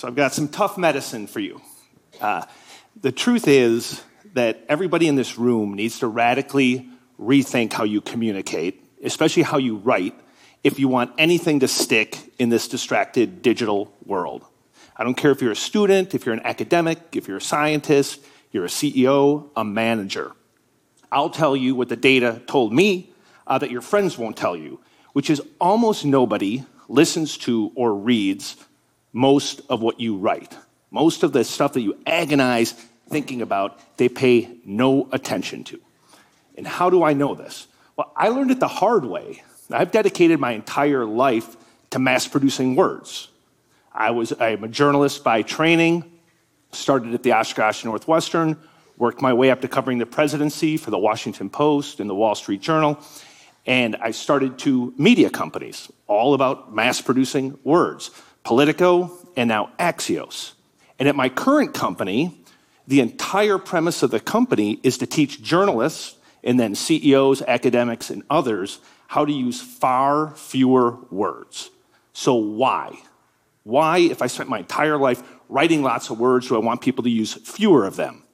So I've got some tough medicine for you. Uh, the truth is that everybody in this room needs to radically rethink how you communicate, especially how you write, if you want anything to stick in this distracted digital world. I don't care if you're a student, if you're an academic, if you're a scientist, you're a CEO, a manager. I'll tell you what the data told me uh, that your friends won't tell you, which is almost nobody listens to or reads most of what you write. Most of the stuff that you agonize thinking about, they pay no attention to. And how do I know this? Well, I learned it the hard way. I've dedicated my entire life to mass producing words. I was I'm a journalist by training, started at the Oshkosh Northwestern, worked my way up to covering the presidency for the Washington Post and the Wall Street Journal, and I started two media companies, all about mass producing words Politico and now Axios. And at my current company, the entire premise of the company is to teach journalists and then CEOs, academics, and others how to use far fewer words. So, why? Why, if I spent my entire life writing lots of words, do I want people to use fewer of them?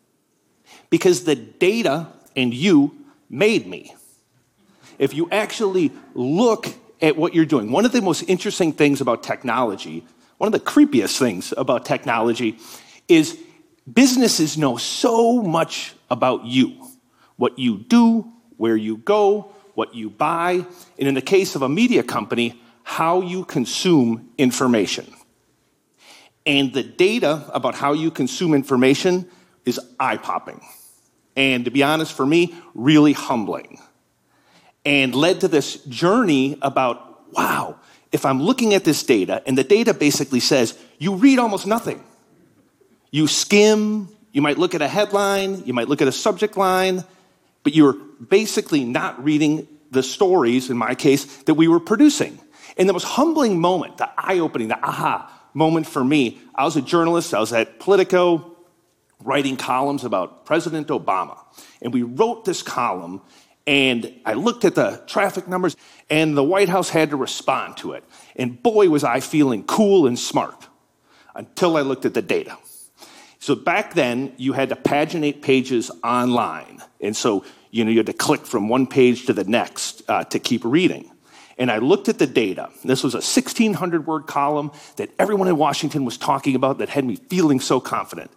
Because the data and you made me. If you actually look at what you're doing, one of the most interesting things about technology, one of the creepiest things about technology, is businesses know so much about you what you do, where you go, what you buy, and in the case of a media company, how you consume information. And the data about how you consume information is eye popping. And to be honest, for me, really humbling. And led to this journey about wow, if I'm looking at this data, and the data basically says you read almost nothing. You skim, you might look at a headline, you might look at a subject line, but you're basically not reading the stories, in my case, that we were producing. And the most humbling moment, the eye opening, the aha moment for me, I was a journalist, I was at Politico writing columns about President Obama. And we wrote this column, and I looked at the traffic numbers, and the White House had to respond to it. And boy, was I feeling cool and smart until I looked at the data. So back then, you had to paginate pages online. And so, you know, you had to click from one page to the next uh, to keep reading and I looked at the data. This was a 1,600 word column that everyone in Washington was talking about that had me feeling so confident.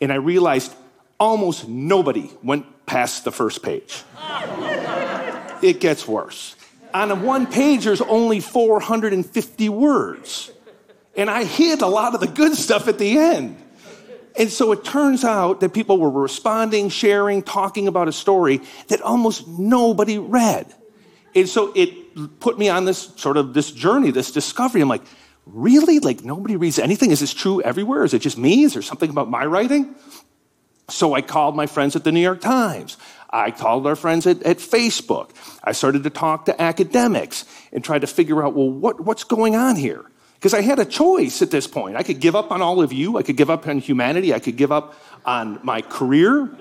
And I realized almost nobody went past the first page. it gets worse. On a one page, there's only 450 words. And I hid a lot of the good stuff at the end. And so it turns out that people were responding, sharing, talking about a story that almost nobody read. And so it put me on this sort of this journey, this discovery. I'm like, really? Like nobody reads anything? Is this true everywhere? Is it just me? Is there something about my writing? So I called my friends at the New York Times. I called our friends at, at Facebook. I started to talk to academics and tried to figure out, well, what, what's going on here? Because I had a choice at this point. I could give up on all of you. I could give up on humanity. I could give up on my career.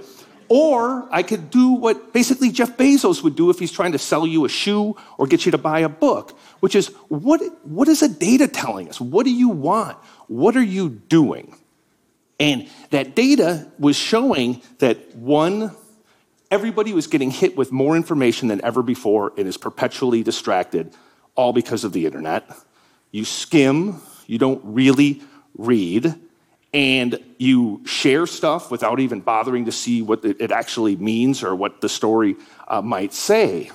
Or I could do what basically Jeff Bezos would do if he's trying to sell you a shoe or get you to buy a book, which is what, what is the data telling us? What do you want? What are you doing? And that data was showing that one, everybody was getting hit with more information than ever before and is perpetually distracted, all because of the internet. You skim, you don't really read and you share stuff without even bothering to see what it actually means or what the story uh, might say.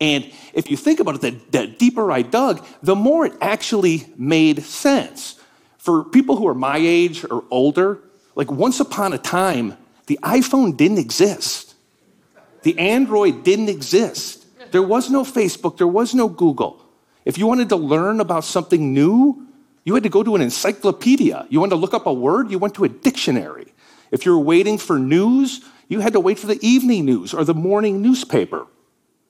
And if you think about it, the, the deeper I dug, the more it actually made sense. For people who are my age or older, like once upon a time, the iPhone didn't exist. The Android didn't exist. There was no Facebook, there was no Google. If you wanted to learn about something new, you had to go to an encyclopedia. You wanted to look up a word, you went to a dictionary. If you were waiting for news, you had to wait for the evening news or the morning newspaper.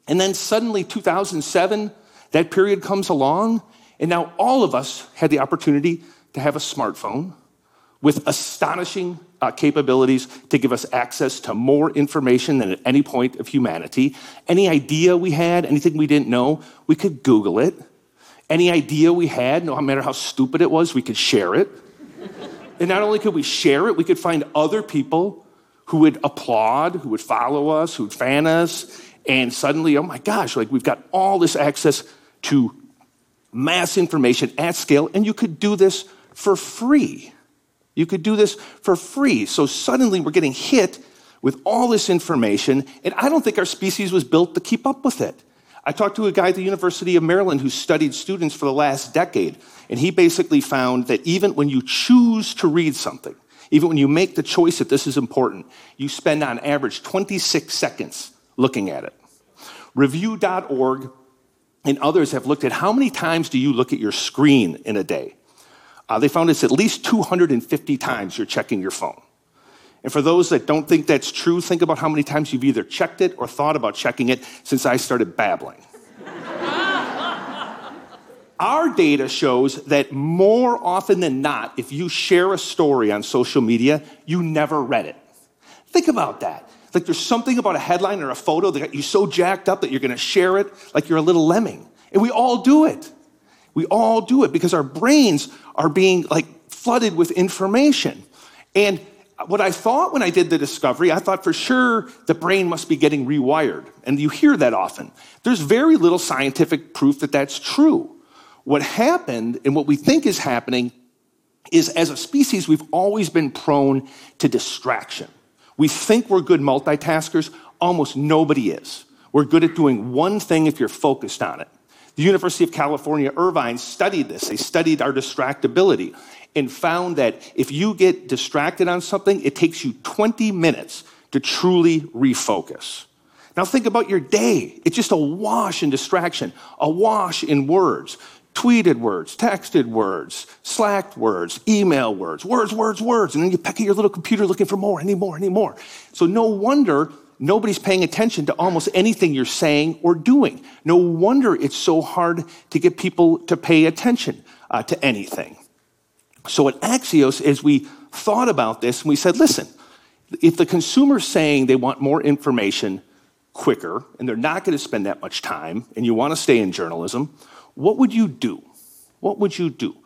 And then suddenly, 2007, that period comes along, and now all of us had the opportunity to have a smartphone with astonishing uh, capabilities to give us access to more information than at any point of humanity. Any idea we had, anything we didn't know, we could Google it. Any idea we had, no matter how stupid it was, we could share it. And not only could we share it, we could find other people who would applaud, who would follow us, who would fan us. And suddenly, oh my gosh, like we've got all this access to mass information at scale, and you could do this for free. You could do this for free. So suddenly we're getting hit with all this information, and I don't think our species was built to keep up with it. I talked to a guy at the University of Maryland who studied students for the last decade, and he basically found that even when you choose to read something, even when you make the choice that this is important, you spend on average 26 seconds looking at it. Review.org and others have looked at how many times do you look at your screen in a day. Uh, they found it's at least 250 times you're checking your phone. And for those that don't think that's true, think about how many times you've either checked it or thought about checking it since I started babbling. Our data shows that more often than not, if you share a story on social media, you never read it. Think about that. Like there's something about a headline or a photo that got you so jacked up that you're gonna share it like you're a little lemming. And we all do it. We all do it because our brains are being like flooded with information. And what I thought when I did the discovery, I thought for sure the brain must be getting rewired. And you hear that often. There's very little scientific proof that that's true. What happened and what we think is happening is as a species, we've always been prone to distraction. We think we're good multitaskers. Almost nobody is. We're good at doing one thing if you're focused on it. The University of California, Irvine studied this. They studied our distractibility and found that if you get distracted on something, it takes you 20 minutes to truly refocus. Now think about your day. It's just a wash in distraction, a wash in words tweeted words, texted words, slacked words, email words, words, words, words. And then you peck at your little computer looking for more, any more, any more. So no wonder nobody's paying attention to almost anything you're saying or doing. No wonder it's so hard to get people to pay attention uh, to anything. So at Axios, as we thought about this, and we said, listen, if the consumer's saying they want more information quicker and they're not going to spend that much time and you want to stay in journalism, what would you do? What would you do?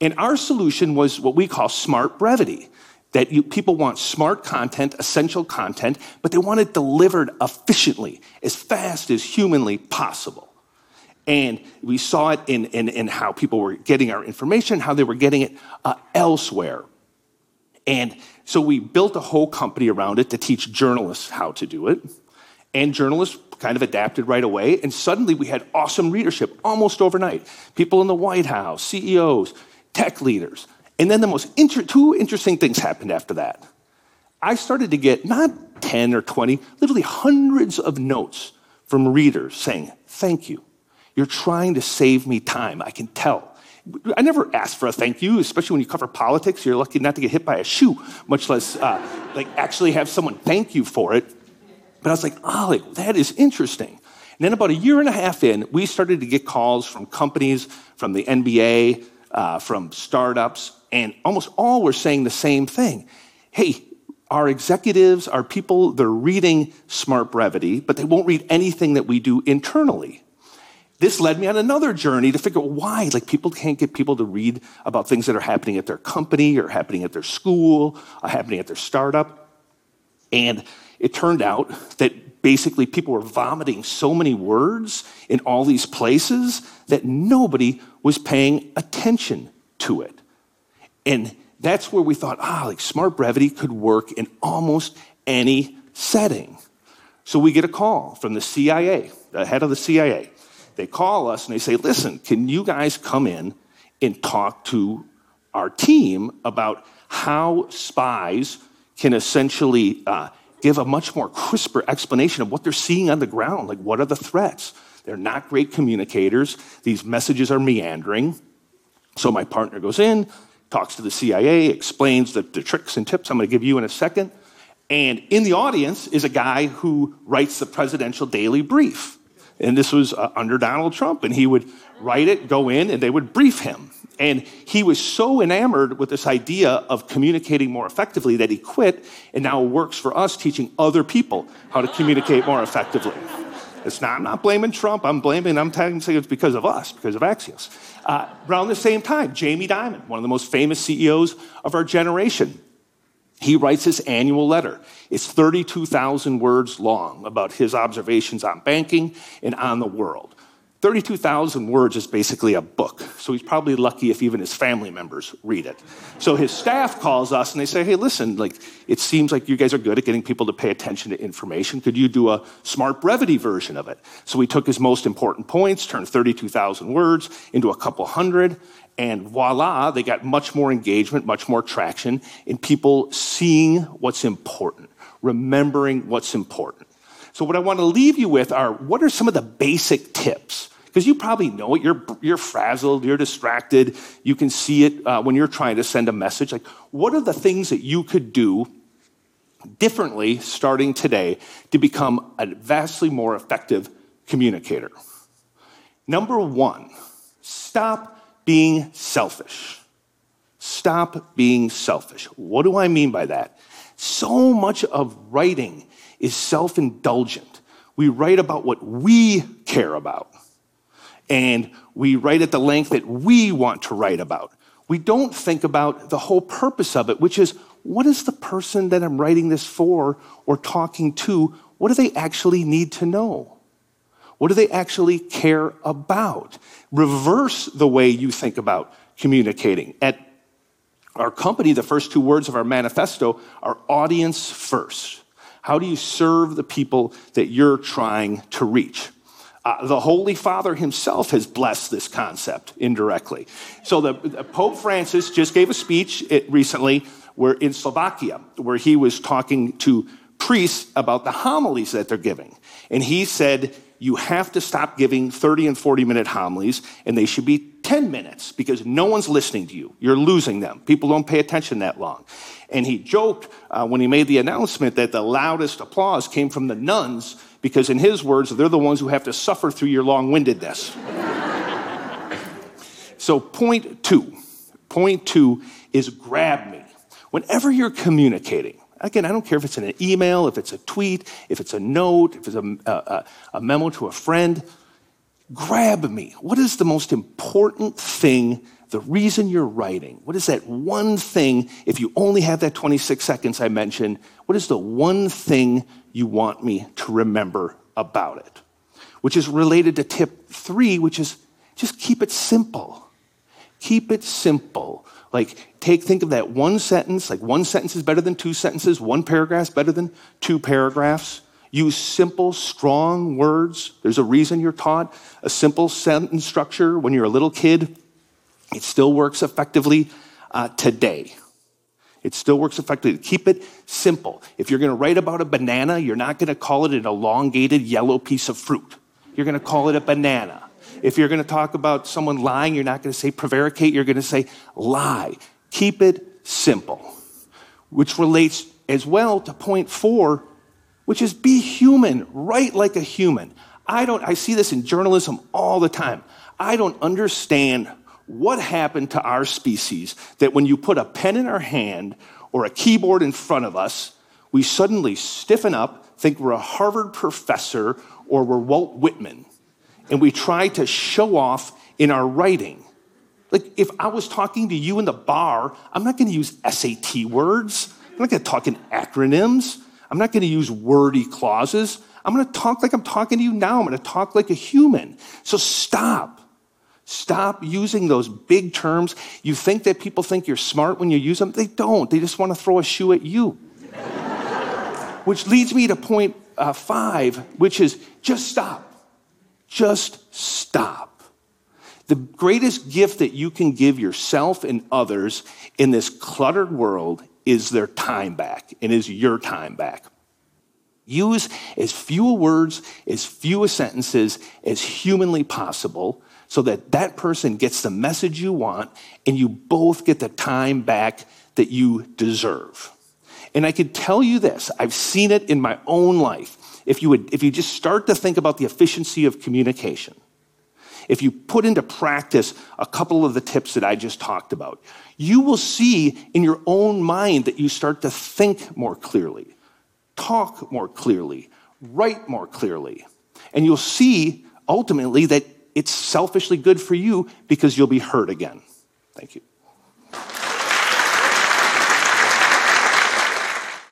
And our solution was what we call smart brevity. That you, people want smart content, essential content, but they want it delivered efficiently, as fast as humanly possible. And we saw it in, in, in how people were getting our information, how they were getting it uh, elsewhere. And so we built a whole company around it to teach journalists how to do it. And journalists kind of adapted right away. And suddenly we had awesome readership almost overnight. People in the White House, CEOs, tech leaders. And then the most inter- two interesting things happened after that. I started to get not 10 or 20, literally hundreds of notes from readers saying, Thank you. You're trying to save me time. I can tell. I never asked for a thank you, especially when you cover politics. You're lucky not to get hit by a shoe, much less uh, like actually have someone thank you for it. But I was like, oh, that is interesting. And then about a year and a half in, we started to get calls from companies, from the NBA, uh, from startups, and almost all were saying the same thing. Hey, our executives, our people, they're reading Smart Brevity, but they won't read anything that we do internally. This led me on another journey to figure out why, like people can't get people to read about things that are happening at their company or happening at their school, or happening at their startup. And it turned out that basically people were vomiting so many words in all these places that nobody was paying attention to it. And that's where we thought, ah, like smart brevity could work in almost any setting. So we get a call from the CIA, the head of the CIA. They call us and they say, listen, can you guys come in and talk to our team about how spies can essentially uh, give a much more crisper explanation of what they're seeing on the ground. Like, what are the threats? They're not great communicators. These messages are meandering. So my partner goes in, talks to the CIA, explains the, the tricks and tips I'm going to give you in a second. And in the audience is a guy who writes the presidential daily brief. And this was uh, under Donald Trump. And he would write it, go in, and they would brief him. And he was so enamored with this idea of communicating more effectively that he quit and now works for us teaching other people how to communicate more effectively. It's not, I'm not blaming Trump. I'm blaming, I'm saying it's because of us, because of Axios. Uh, around the same time, Jamie Dimon, one of the most famous CEOs of our generation, he writes this annual letter. It's 32,000 words long about his observations on banking and on the world. 32,000 words is basically a book, so he's probably lucky if even his family members read it. So his staff calls us and they say, hey, listen, like, it seems like you guys are good at getting people to pay attention to information. Could you do a smart brevity version of it? So we took his most important points, turned 32,000 words into a couple hundred, and voila, they got much more engagement, much more traction in people seeing what's important, remembering what's important. So, what I want to leave you with are what are some of the basic tips? Because you probably know it. You're, you're frazzled, you're distracted, you can see it uh, when you're trying to send a message. Like, what are the things that you could do differently starting today to become a vastly more effective communicator? Number one, stop being selfish. Stop being selfish. What do I mean by that? So much of writing is self indulgent. We write about what we care about, and we write at the length that we want to write about. We don't think about the whole purpose of it, which is what is the person that I'm writing this for or talking to? What do they actually need to know? What do they actually care about? Reverse the way you think about communicating. At our company, the first two words of our manifesto are audience first. How do you serve the people that you're trying to reach? Uh, the Holy Father himself has blessed this concept indirectly. So the, the Pope Francis just gave a speech recently where in Slovakia, where he was talking to priests about the homilies that they're giving. And he said, you have to stop giving 30 and 40 minute homilies, and they should be 10 minutes because no one's listening to you. You're losing them. People don't pay attention that long. And he joked uh, when he made the announcement that the loudest applause came from the nuns because, in his words, they're the ones who have to suffer through your long windedness. so, point two point two is grab me. Whenever you're communicating, Again, I don't care if it's in an email, if it's a tweet, if it's a note, if it's a, a, a, memo to a friend. Grab me. What is the most important thing the reason you're writing, what is that one thing, if you only have that 26 seconds I mentioned, what is the one thing you want me to remember about it? Which is related to tip three, which is just keep it simple. Keep it simple. Like, take, think of that one sentence, like one sentence is better than two sentences, one paragraph is better than two paragraphs. Use simple, strong words. There's a reason you're taught a simple sentence structure when you're a little kid. It still works effectively uh, today. It still works effectively. Keep it simple. If you're going to write about a banana, you're not going to call it an elongated yellow piece of fruit. You're going to call it a banana. If you're going to talk about someone lying, you're not going to say prevaricate, you're going to say lie. Keep it simple, which relates as well to point four, which is be human, write like a human. I don't, I see this in journalism all the time. I don't understand what happened to our species that when you put a pen in our hand or a keyboard in front of us, we suddenly stiffen up, think we're a Harvard professor or we're Walt Whitman, and we try to show off in our writing. Like if I was talking to you in the bar, I'm not going to use SAT words. I'm not going to talk in acronyms. I'm not going to use wordy clauses. I'm going to talk like I'm talking to you now. I'm going to talk like a human. So stop. Stop using those big terms. You think that people think you're smart when you use them? They don't. They just want to throw a shoe at you. which leads me to point uh, five, which is just stop. Just stop. The greatest gift that you can give yourself and others in this cluttered world is their time back and is your time back. Use as few words, as few sentences as humanly possible so that that person gets the message you want and you both get the time back that you deserve. And I can tell you this, I've seen it in my own life. If you would, if you just start to think about the efficiency of communication, if you put into practice a couple of the tips that I just talked about, you will see in your own mind that you start to think more clearly, talk more clearly, write more clearly. And you'll see ultimately that it's selfishly good for you because you'll be hurt again. Thank you.